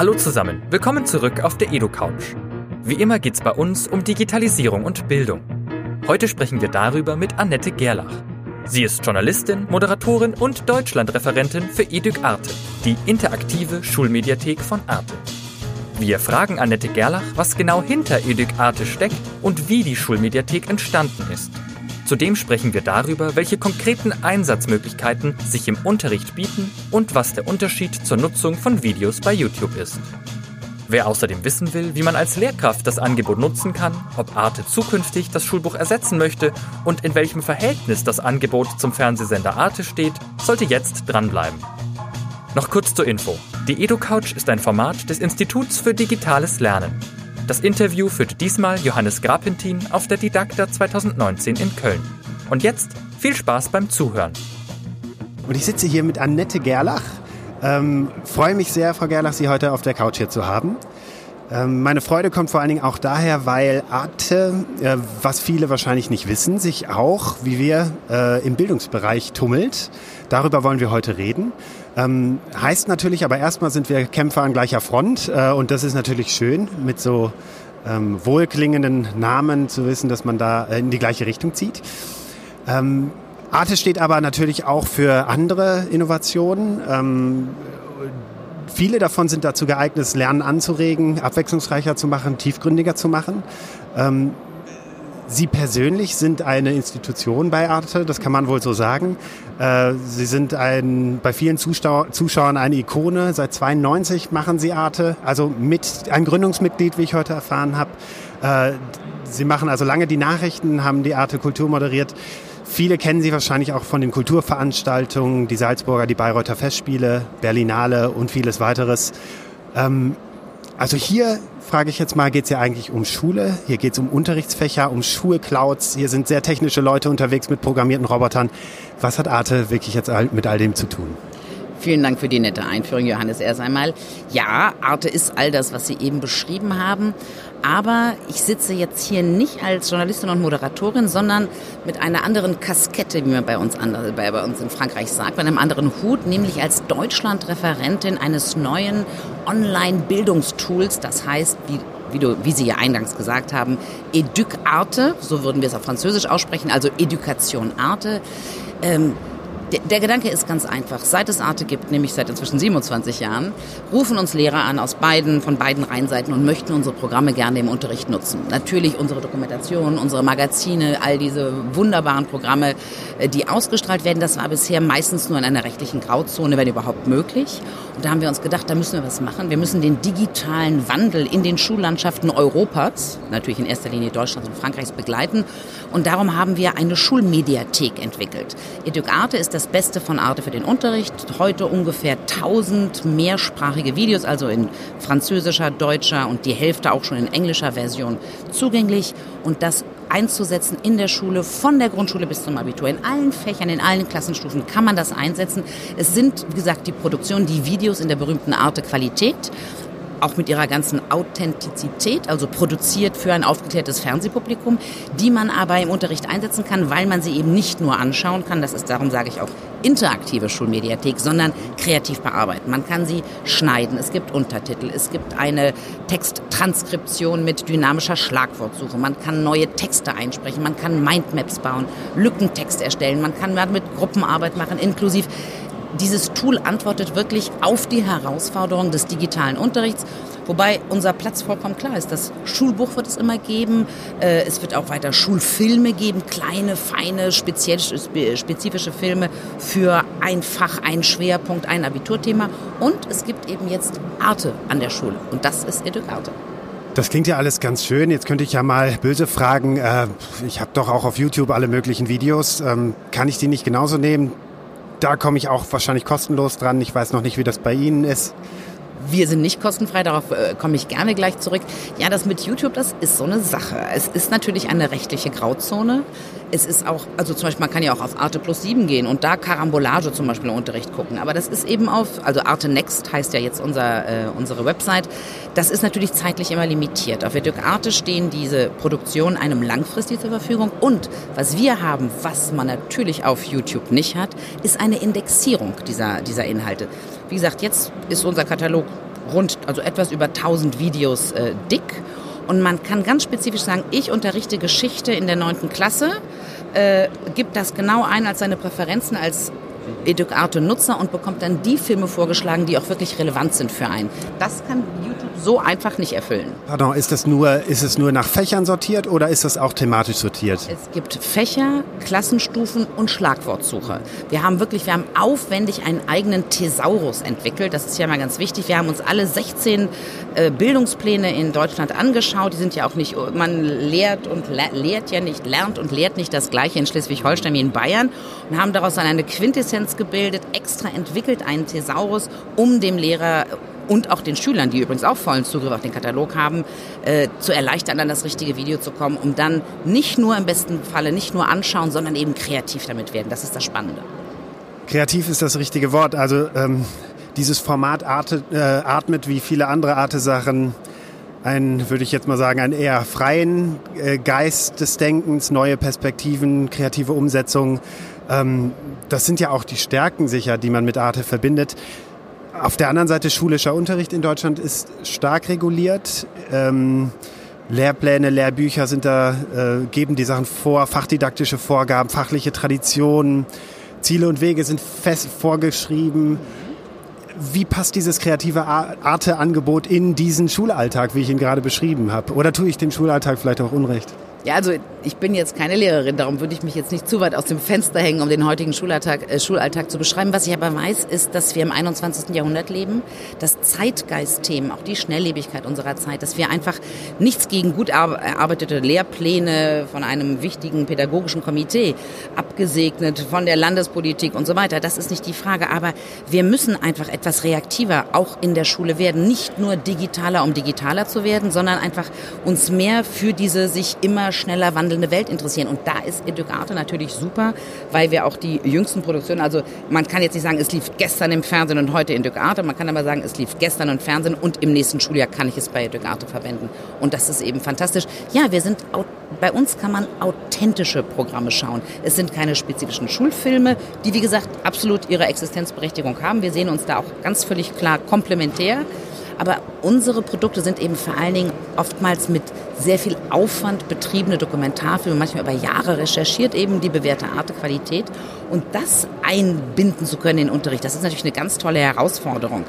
Hallo zusammen, willkommen zurück auf der EduCouch. Wie immer geht's bei uns um Digitalisierung und Bildung. Heute sprechen wir darüber mit Annette Gerlach. Sie ist Journalistin, Moderatorin und Deutschlandreferentin für EducArte, die interaktive Schulmediathek von Arte. Wir fragen Annette Gerlach, was genau hinter EducArte steckt und wie die Schulmediathek entstanden ist. Zudem sprechen wir darüber, welche konkreten Einsatzmöglichkeiten sich im Unterricht bieten und was der Unterschied zur Nutzung von Videos bei YouTube ist. Wer außerdem wissen will, wie man als Lehrkraft das Angebot nutzen kann, ob Arte zukünftig das Schulbuch ersetzen möchte und in welchem Verhältnis das Angebot zum Fernsehsender Arte steht, sollte jetzt dranbleiben. Noch kurz zur Info. Die EduCouch ist ein Format des Instituts für digitales Lernen. Das Interview führte diesmal Johannes Grapintin auf der Didakta 2019 in Köln. Und jetzt viel Spaß beim Zuhören. Und ich sitze hier mit Annette Gerlach. Ähm, freue mich sehr, Frau Gerlach, Sie heute auf der Couch hier zu haben. Ähm, meine Freude kommt vor allen Dingen auch daher, weil Arte, äh, was viele wahrscheinlich nicht wissen, sich auch, wie wir, äh, im Bildungsbereich tummelt. Darüber wollen wir heute reden. Ähm, heißt natürlich, aber erstmal sind wir Kämpfer an gleicher Front äh, und das ist natürlich schön, mit so ähm, wohlklingenden Namen zu wissen, dass man da äh, in die gleiche Richtung zieht. Ähm, Arte steht aber natürlich auch für andere Innovationen. Ähm, viele davon sind dazu geeignet, Lernen anzuregen, abwechslungsreicher zu machen, tiefgründiger zu machen. Ähm, Sie persönlich sind eine Institution bei Arte, das kann man wohl so sagen. Äh, Sie sind ein, bei vielen Zuschau Zuschauern eine Ikone. Seit 92 machen Sie Arte, also mit ein Gründungsmitglied, wie ich heute erfahren habe. Äh, Sie machen also lange die Nachrichten, haben die Arte Kultur moderiert. Viele kennen Sie wahrscheinlich auch von den Kulturveranstaltungen, die Salzburger, die Bayreuther Festspiele, Berlinale und vieles weiteres. Ähm, also hier frage ich jetzt mal, geht es ja eigentlich um Schule? Hier geht es um Unterrichtsfächer, um Schulclouds. Hier sind sehr technische Leute unterwegs mit programmierten Robotern. Was hat Arte wirklich jetzt mit all dem zu tun? Vielen Dank für die nette Einführung, Johannes, erst einmal. Ja, Arte ist all das, was Sie eben beschrieben haben. Aber ich sitze jetzt hier nicht als Journalistin und Moderatorin, sondern mit einer anderen Kaskette, wie man bei uns, bei, bei uns in Frankreich sagt, mit einem anderen Hut, nämlich als Deutschlandreferentin eines neuen Online-Bildungstools, das heißt, wie wie, du, wie Sie ja eingangs gesagt haben, Educarte, so würden wir es auf Französisch aussprechen, also Education Arte. Ähm, der, Gedanke ist ganz einfach. Seit es Arte gibt, nämlich seit inzwischen 27 Jahren, rufen uns Lehrer an aus beiden, von beiden Rheinseiten und möchten unsere Programme gerne im Unterricht nutzen. Natürlich unsere Dokumentation, unsere Magazine, all diese wunderbaren Programme, äh, die ausgestrahlt werden. Das war bisher meistens nur in einer rechtlichen Grauzone, wenn überhaupt möglich. Und da haben wir uns gedacht, da müssen wir was machen. Wir müssen den digitalen Wandel in den Schullandschaften Europas, natürlich in erster Linie Deutschlands und Frankreichs, begleiten. Und darum haben wir eine Schulmediathek entwickelt. Educarte ist das das Beste von Arte für den Unterricht. Heute ungefähr 1000 mehrsprachige Videos, also in französischer, deutscher und die Hälfte auch schon in englischer Version zugänglich. Und das einzusetzen in der Schule, von der Grundschule bis zum Abitur. In allen Fächern, in allen Klassenstufen kann man das einsetzen. Es sind, wie gesagt, die Produktion, die Videos in der berühmten Arte Qualität auch mit ihrer ganzen Authentizität, also produziert für ein aufgeklärtes Fernsehpublikum, die man aber im Unterricht einsetzen kann, weil man sie eben nicht nur anschauen kann, das ist darum sage ich auch interaktive Schulmediathek, sondern kreativ bearbeiten. Man kann sie schneiden, es gibt Untertitel, es gibt eine Texttranskription mit dynamischer Schlagwortsuche, man kann neue Texte einsprechen, man kann Mindmaps bauen, Lückentext erstellen, man kann mit Gruppenarbeit machen, inklusive dieses Tool antwortet wirklich auf die Herausforderung des digitalen Unterrichts. Wobei unser Platz vollkommen klar ist. Das Schulbuch wird es immer geben. Äh, es wird auch weiter Schulfilme geben, kleine, feine, spezifische Filme für ein Fach, ein Schwerpunkt, ein Abiturthema. Und es gibt eben jetzt Arte an der Schule. Und das ist Educarte. Das klingt ja alles ganz schön. Jetzt könnte ich ja mal böse fragen. Äh, ich habe doch auch auf YouTube alle möglichen Videos. Ähm, kann ich die nicht genauso nehmen? Da komme ich auch wahrscheinlich kostenlos dran. Ich weiß noch nicht, wie das bei Ihnen ist. Wir sind nicht kostenfrei, darauf äh, komme ich gerne gleich zurück. Ja, das mit YouTube, das ist so eine Sache. Es ist natürlich eine rechtliche Grauzone. Es ist auch, also zum Beispiel, man kann ja auch auf Arte Plus 7 gehen und da Karambolage zum Beispiel im Unterricht gucken. Aber das ist eben auf, also Arte Next heißt ja jetzt unser, äh, unsere Website. Das ist natürlich zeitlich immer limitiert. Auf Eduk Arte stehen diese Produktionen einem langfristig zur Verfügung. Und was wir haben, was man natürlich auf YouTube nicht hat, ist eine Indexierung dieser, dieser Inhalte. Wie gesagt, jetzt ist unser Katalog rund, also etwas über 1000 Videos äh, dick. Und man kann ganz spezifisch sagen, ich unterrichte Geschichte in der neunten Klasse, äh, gibt das genau ein als seine Präferenzen als Educarte-Nutzer und bekommt dann die Filme vorgeschlagen, die auch wirklich relevant sind für einen. Das kann so einfach nicht erfüllen. Pardon, ist, das nur, ist es nur nach Fächern sortiert oder ist das auch thematisch sortiert? Es gibt Fächer, Klassenstufen und Schlagwortsuche. Wir haben wirklich, wir haben aufwendig einen eigenen Thesaurus entwickelt. Das ist ja mal ganz wichtig. Wir haben uns alle 16 äh, Bildungspläne in Deutschland angeschaut. Die sind ja auch nicht, man lehrt und lehrt ja nicht, lernt und lehrt nicht das Gleiche in Schleswig-Holstein wie in Bayern und haben daraus dann eine Quintessenz gebildet, extra entwickelt einen Thesaurus, um dem Lehrer und auch den Schülern, die übrigens auch vollen Zugriff auf den Katalog haben, äh, zu erleichtern, an das richtige Video zu kommen, um dann nicht nur im besten Falle nicht nur anschauen, sondern eben kreativ damit werden. Das ist das Spannende. Kreativ ist das richtige Wort. Also ähm, dieses Format artet, äh, atmet wie viele andere Arte-Sachen einen, würde ich jetzt mal sagen, einen eher freien äh, Geist des Denkens, neue Perspektiven, kreative Umsetzung. Ähm, das sind ja auch die Stärken sicher, die man mit Arte verbindet. Auf der anderen Seite, schulischer Unterricht in Deutschland ist stark reguliert. Ähm, Lehrpläne, Lehrbücher sind da, äh, geben die Sachen vor, fachdidaktische Vorgaben, fachliche Traditionen, Ziele und Wege sind fest vorgeschrieben. Wie passt dieses kreative Arte-Angebot in diesen Schulalltag, wie ich ihn gerade beschrieben habe? Oder tue ich dem Schulalltag vielleicht auch Unrecht? Ja, also ich bin jetzt keine Lehrerin, darum würde ich mich jetzt nicht zu weit aus dem Fenster hängen, um den heutigen Schulalltag, äh, Schulalltag zu beschreiben. Was ich aber weiß, ist, dass wir im 21. Jahrhundert leben, dass Zeitgeistthemen, auch die Schnelllebigkeit unserer Zeit, dass wir einfach nichts gegen gut erarbeitete Lehrpläne von einem wichtigen pädagogischen Komitee, abgesegnet von der Landespolitik und so weiter, das ist nicht die Frage. Aber wir müssen einfach etwas reaktiver auch in der Schule werden, nicht nur digitaler, um digitaler zu werden, sondern einfach uns mehr für diese sich immer schneller wandelnde Welt interessieren. Und da ist Educate natürlich super, weil wir auch die jüngsten Produktionen, also man kann jetzt nicht sagen, es lief gestern im Fernsehen und heute in Educate, man kann aber sagen, es lief gestern im Fernsehen und im nächsten Schuljahr kann ich es bei Educate verwenden. Und das ist eben fantastisch. Ja, wir sind, bei uns kann man authentische Programme schauen. Es sind keine spezifischen Schulfilme, die wie gesagt absolut ihre Existenzberechtigung haben. Wir sehen uns da auch ganz völlig klar komplementär. Aber unsere Produkte sind eben vor allen Dingen oftmals mit sehr viel Aufwand betriebene Dokumentarfilme, manchmal über Jahre recherchiert, eben die bewährte Artequalität. Und das einbinden zu können in den Unterricht, das ist natürlich eine ganz tolle Herausforderung.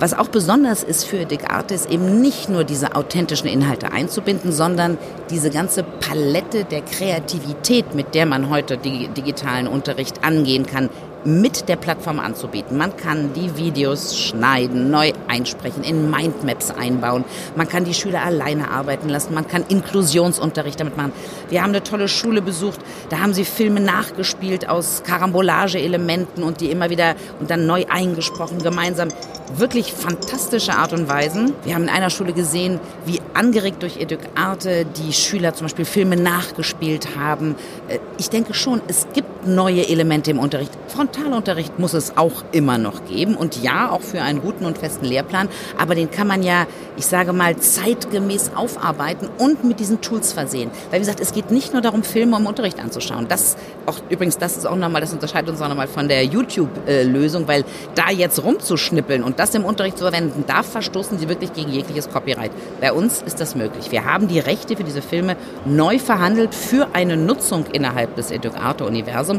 Was auch besonders ist für Dick Arte, ist eben nicht nur diese authentischen Inhalte einzubinden, sondern diese ganze Palette der Kreativität, mit der man heute digitalen Unterricht angehen kann, mit der Plattform anzubieten. Man kann die Videos schneiden, neu einsprechen, in Mindmaps einbauen. Man kann die Schüler alleine arbeiten lassen. Man kann Inklusionsunterricht damit machen. Wir haben eine tolle Schule besucht. Da haben sie Filme nachgespielt aus Karambolage-Elementen und die immer wieder und dann neu eingesprochen, gemeinsam. Wirklich fantastische Art und Weisen. Wir haben in einer Schule gesehen, wie angeregt durch Educarte die Schüler zum Beispiel Filme nachgespielt haben. Äh, ich denke schon, es gibt neue Elemente im Unterricht. Frontalunterricht muss es auch immer noch geben und ja, auch für einen guten und festen Lehrplan, aber den kann man ja, ich sage mal, zeitgemäß aufarbeiten und mit diesen Tools versehen. Weil wie gesagt, es geht nicht nur darum, Filme im Unterricht anzuschauen. Das auch übrigens, das ist auch nochmal, das unterscheidet uns auch nochmal von der YouTube-Lösung, weil da jetzt rumzuschnippeln und das im Unterricht zu verwenden, da verstoßen sie wirklich gegen jegliches Copyright. Bei uns ist das möglich. Wir haben die Rechte für diese Filme neu verhandelt für eine Nutzung innerhalb des Educator-Universums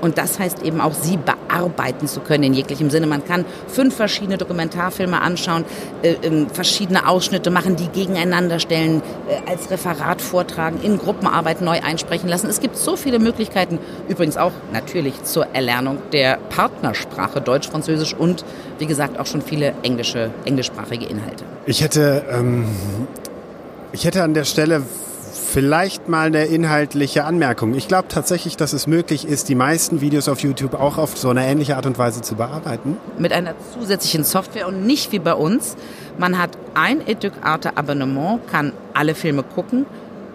und das heißt eben auch, sie bearbeiten zu können in jeglichem Sinne. Man kann fünf verschiedene Dokumentarfilme anschauen, äh, äh, verschiedene Ausschnitte machen, die gegeneinander stellen, äh, als Referat vortragen, in Gruppenarbeit neu einsprechen lassen. Es gibt so viele Möglichkeiten, übrigens auch natürlich zur Erlernung der Partnersprache Deutsch, Französisch und wie gesagt auch schon viele englische, englischsprachige Inhalte. Ich hätte, ähm, ich hätte an der Stelle Vielleicht mal eine inhaltliche Anmerkung. Ich glaube tatsächlich, dass es möglich ist, die meisten Videos auf YouTube auch auf so eine ähnliche Art und Weise zu bearbeiten. Mit einer zusätzlichen Software und nicht wie bei uns. Man hat ein Educarte Abonnement, kann alle Filme gucken,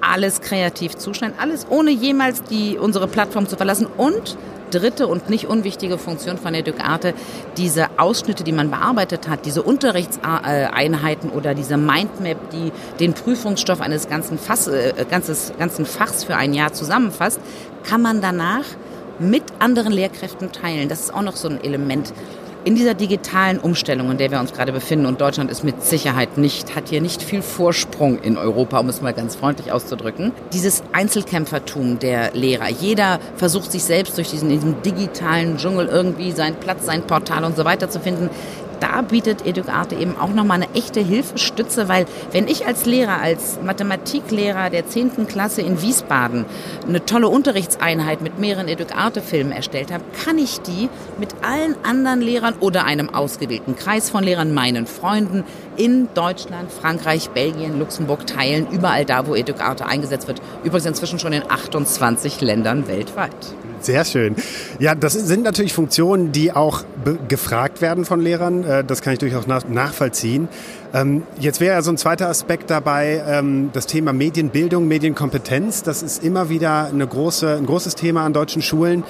alles kreativ zuschneiden, alles ohne jemals die, unsere Plattform zu verlassen und dritte und nicht unwichtige Funktion von Educarte, diese Ausschnitte, die man bearbeitet hat, diese Unterrichtseinheiten oder diese Mindmap, die den Prüfungsstoff eines ganzen, Fass, äh, ganzes, ganzen Fachs für ein Jahr zusammenfasst, kann man danach mit anderen Lehrkräften teilen. Das ist auch noch so ein Element. In dieser digitalen Umstellung, in der wir uns gerade befinden, und Deutschland ist mit Sicherheit nicht, hat hier nicht viel Vorsprung in Europa, um es mal ganz freundlich auszudrücken, dieses Einzelkämpfertum der Lehrer. Jeder versucht sich selbst durch diesen, diesen digitalen Dschungel irgendwie seinen Platz, sein Portal und so weiter zu finden da bietet Educarte eben auch nochmal eine echte Hilfestütze, weil wenn ich als Lehrer, als Mathematiklehrer der 10. Klasse in Wiesbaden eine tolle Unterrichtseinheit mit mehreren Educarte-Filmen erstellt habe, kann ich die mit allen anderen Lehrern oder einem ausgewählten Kreis von Lehrern, meinen Freunden in Deutschland, Frankreich, Belgien, Luxemburg teilen, überall da, wo Educarte eingesetzt wird. Übrigens inzwischen schon in 28 Ländern weltweit. Sehr schön. Ja, das sind natürlich Funktionen, die auch gefragt werden von Lehrern. Äh, das kann ich durchaus nachvollziehen. Ähm, jetzt wäre so ein zweiter Aspekt dabei, ähm, das Thema Medienbildung, Medienkompetenz. Das ist immer wieder eine große, ein großes Thema an deutschen Schulen.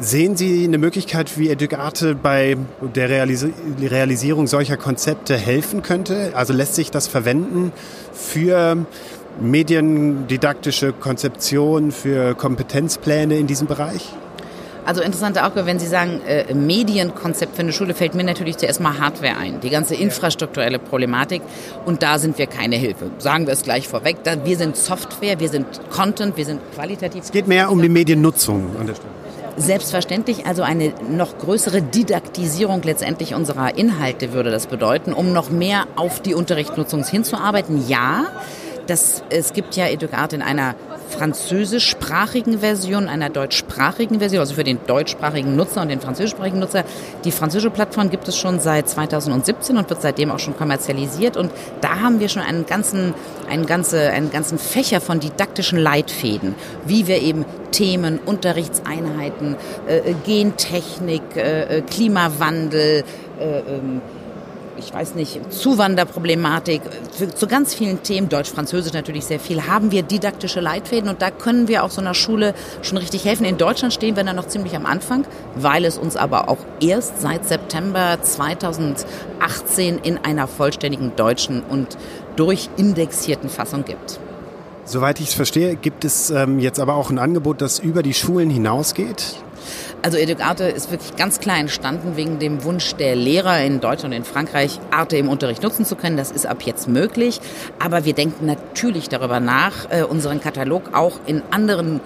Sehen Sie eine Möglichkeit, wie Educate bei der Realisierung solcher Konzepte helfen könnte? Also lässt sich das verwenden für mediendidaktische Konzeption, für Kompetenzpläne in diesem Bereich? Also interessante auch, wenn Sie sagen, äh, Medienkonzept für eine Schule, fällt mir natürlich zuerst mal Hardware ein. Die ganze infrastrukturelle Problematik. Und da sind wir keine Hilfe. Sagen wir es gleich vorweg. Da, wir sind Software, wir sind Content, wir sind qualitativ. Es geht mehr um die Mediennutzung an der Stelle. Selbstverständlich, also eine noch größere Didaktisierung letztendlich unserer Inhalte würde das bedeuten, um noch mehr auf die Unterrichtsnutzung hinzuarbeiten. Ja, das, es gibt ja Educate in einer französischsprachigen Version, einer deutschsprachigen Version, also für den deutschsprachigen Nutzer und den französischsprachigen Nutzer. Die französische Plattform gibt es schon seit 2017 und wird seitdem auch schon kommerzialisiert. Und da haben wir schon einen ganzen, einen, ganze, einen ganzen Fächer von didaktischen Leitfäden, wie wir eben Themen, Unterrichtseinheiten, äh, Gentechnik, äh, äh Klimawandel, äh, ähm, ich weiß nicht, Zuwanderproblematik, zu ganz vielen Themen, Deutsch-Französisch natürlich sehr viel, haben wir didaktische Leitfäden und da können wir auch so einer Schule schon richtig helfen. In Deutschland stehen wir da noch ziemlich am Anfang, weil es uns aber auch erst seit September 2018 in einer vollständigen deutschen und durchindexierten Fassung gibt. Soweit ich es verstehe, gibt es ähm, jetzt aber auch ein Angebot, das über die Schulen hinausgeht. Also Educarte ist wirklich ganz klar entstanden wegen dem Wunsch der Lehrer in Deutschland und in Frankreich, Arte im Unterricht nutzen zu können. Das ist ab jetzt möglich. Aber wir denken natürlich darüber nach, äh, unseren Katalog auch in anderen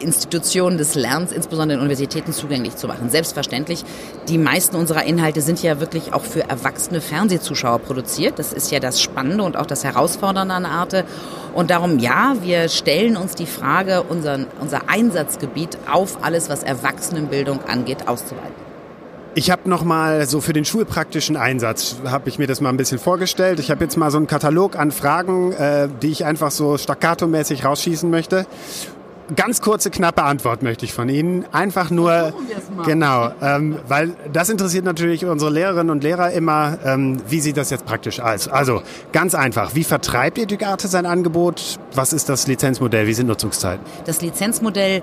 Institutionen des Lernens, insbesondere in Universitäten, zugänglich zu machen. Selbstverständlich, die meisten unserer Inhalte sind ja wirklich auch für erwachsene Fernsehzuschauer produziert. Das ist ja das Spannende und auch das Herausfordernde an Arte. Und darum, ja, wir stellen uns die Frage, unseren, unser Einsatzgebiet auf alles, was Erwachsenenbildung angeht, auszuweiten. Ich habe noch mal so für den schulpraktischen Einsatz habe ich mir das mal ein bisschen vorgestellt. Ich habe jetzt mal so einen Katalog an Fragen, äh, die ich einfach so staccato-mäßig rausschießen möchte ganz kurze, knappe Antwort möchte ich von Ihnen. Einfach nur, genau, ähm, weil das interessiert natürlich unsere Lehrerinnen und Lehrer immer, ähm, wie sieht das jetzt praktisch aus? Also ganz einfach, wie vertreibt Educate sein Angebot? Was ist das Lizenzmodell? Wie sind Nutzungszeiten? Das Lizenzmodell,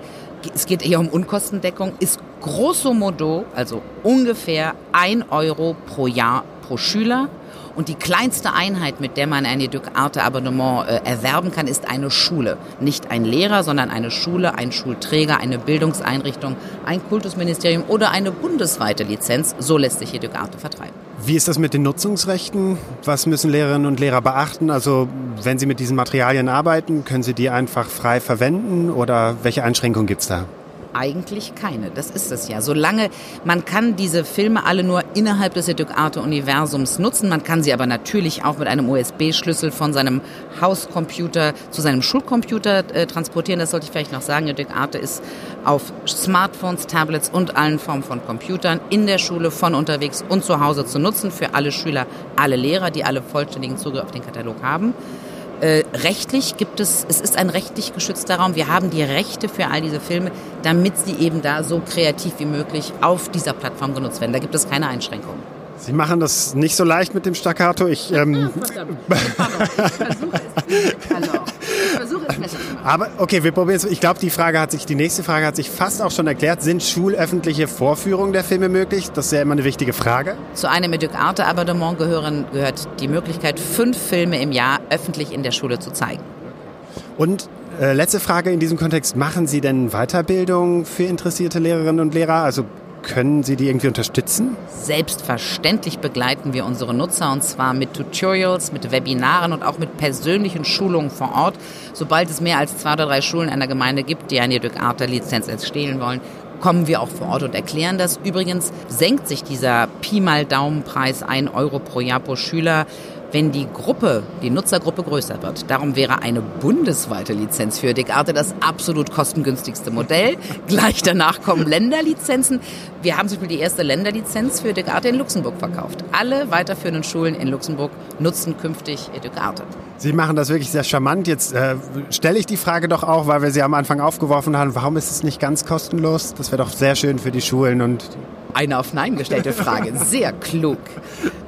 es geht eher um Unkostendeckung, ist grosso modo, also ungefähr ein Euro pro Jahr pro Schüler und die kleinste Einheit, mit der man ein Educarte-Abonnement äh, erwerben kann, ist eine Schule. Nicht ein Lehrer, sondern eine Schule, ein Schulträger, eine Bildungseinrichtung, ein Kultusministerium oder eine bundesweite Lizenz. So lässt sich Educarte vertreiben. Wie ist das mit den Nutzungsrechten? Was müssen Lehrerinnen und Lehrer beachten? Also wenn sie mit diesen Materialien arbeiten, können sie die einfach frei verwenden oder welche Einschränkungen gibt es da? Eigentlich keine. Das ist es ja. Solange man kann diese Filme alle nur innerhalb des Educate-Universums nutzen. Man kann sie aber natürlich auch mit einem USB-Schlüssel von seinem Hauscomputer zu seinem Schulcomputer äh, transportieren. Das sollte ich vielleicht noch sagen. Educate ist auf Smartphones, Tablets und allen Formen von Computern in der Schule, von unterwegs und zu Hause zu nutzen für alle Schüler, alle Lehrer, die alle vollständigen Zugriff auf den Katalog haben. Äh, rechtlich gibt es, es ist ein rechtlich geschützter Raum. Wir haben die Rechte für all diese Filme, damit sie eben da so kreativ wie möglich auf dieser Plattform genutzt werden. Da gibt es keine Einschränkungen. Sie machen das nicht so leicht mit dem Staccato. Ich, ähm, ich versuche es. Aber okay, wir probieren es. Ich glaube, die Frage hat sich, die nächste Frage hat sich fast auch schon erklärt. Sind schulöffentliche Vorführungen der Filme möglich? Das ist ja immer eine wichtige Frage. Zu einem Educarte Abonnement gehören, gehört die Möglichkeit, fünf Filme im Jahr öffentlich in der Schule zu zeigen. Und äh, letzte Frage in diesem Kontext. Machen Sie denn Weiterbildung für interessierte Lehrerinnen und Lehrer? Also Können Sie die irgendwie unterstützen? Selbstverständlich begleiten wir unsere Nutzer und zwar mit Tutorials, mit Webinaren und auch mit persönlichen Schulungen vor Ort. Sobald es mehr als zwei oder drei Schulen in einer Gemeinde gibt, die eine EducArta-Lizenz erstellen wollen, kommen wir auch vor Ort und erklären das. Übrigens senkt sich dieser Pi mal Daumenpreis 1 Euro pro Jahr pro Schüler wenn die Gruppe, die Nutzergruppe größer wird. Darum wäre eine bundesweite Lizenz für Dekarte das absolut kostengünstigste Modell. Gleich danach kommen Länderlizenzen. Wir haben zum Beispiel die erste Länderlizenz für Dekarte in Luxemburg verkauft. Alle weiterführenden Schulen in Luxemburg nutzen künftig Dekarte. Sie machen das wirklich sehr charmant. Jetzt äh, stelle ich die Frage doch auch, weil wir sie am Anfang aufgeworfen haben, warum ist es nicht ganz kostenlos? Das wäre doch sehr schön für die Schulen und eine auf Nein gestellte Frage. Sehr klug.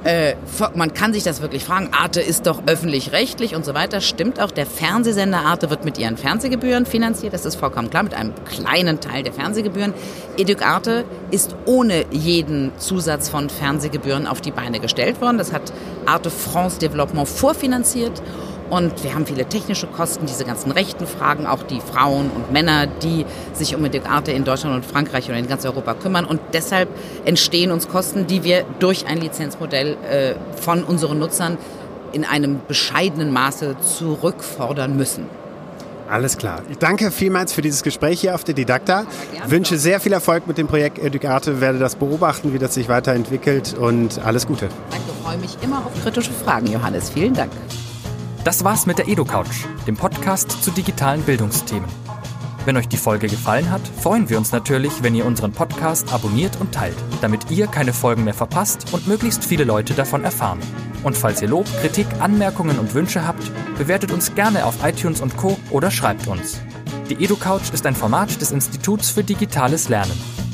Äh, man kann sich das wirklich fragen. Arte ist doch öffentlich-rechtlich und so weiter. Stimmt auch, der Fernsehsender Arte wird mit ihren Fernsehgebühren finanziert. Das ist vollkommen klar, mit einem kleinen Teil der Fernsehgebühren. Educ Arte ist ohne jeden Zusatz von Fernsehgebühren auf die Beine gestellt worden. Das hat Arte France Development vorfinanziert. Und wir haben viele technische Kosten, diese ganzen rechten Fragen, auch die Frauen und Männer, die sich um Arte in Deutschland und Frankreich oder in ganz Europa kümmern. Und deshalb entstehen uns Kosten, die wir durch ein Lizenzmodell äh, von unseren Nutzern in einem bescheidenen Maße zurückfordern müssen. Alles klar. Ich danke vielmals für dieses Gespräch hier auf der Didakta. Wünsche sehr viel Erfolg mit dem Projekt Educate, werde das beobachten, wie das sich weiterentwickelt und alles Gute. Danke, freue mich immer auf kritische Fragen, Johannes. Vielen Dank. Das war's mit der EduCouch, dem Podcast zu digitalen Bildungsthemen. Wenn euch die Folge gefallen hat, freuen wir uns natürlich, wenn ihr unseren Podcast abonniert und teilt, damit ihr keine Folgen mehr verpasst und möglichst viele Leute davon erfahren. Und falls ihr Lob, Kritik, Anmerkungen und Wünsche habt, bewertet uns gerne auf iTunes und Co. oder schreibt uns. Die EduCouch ist ein Format des Instituts für digitales Lernen.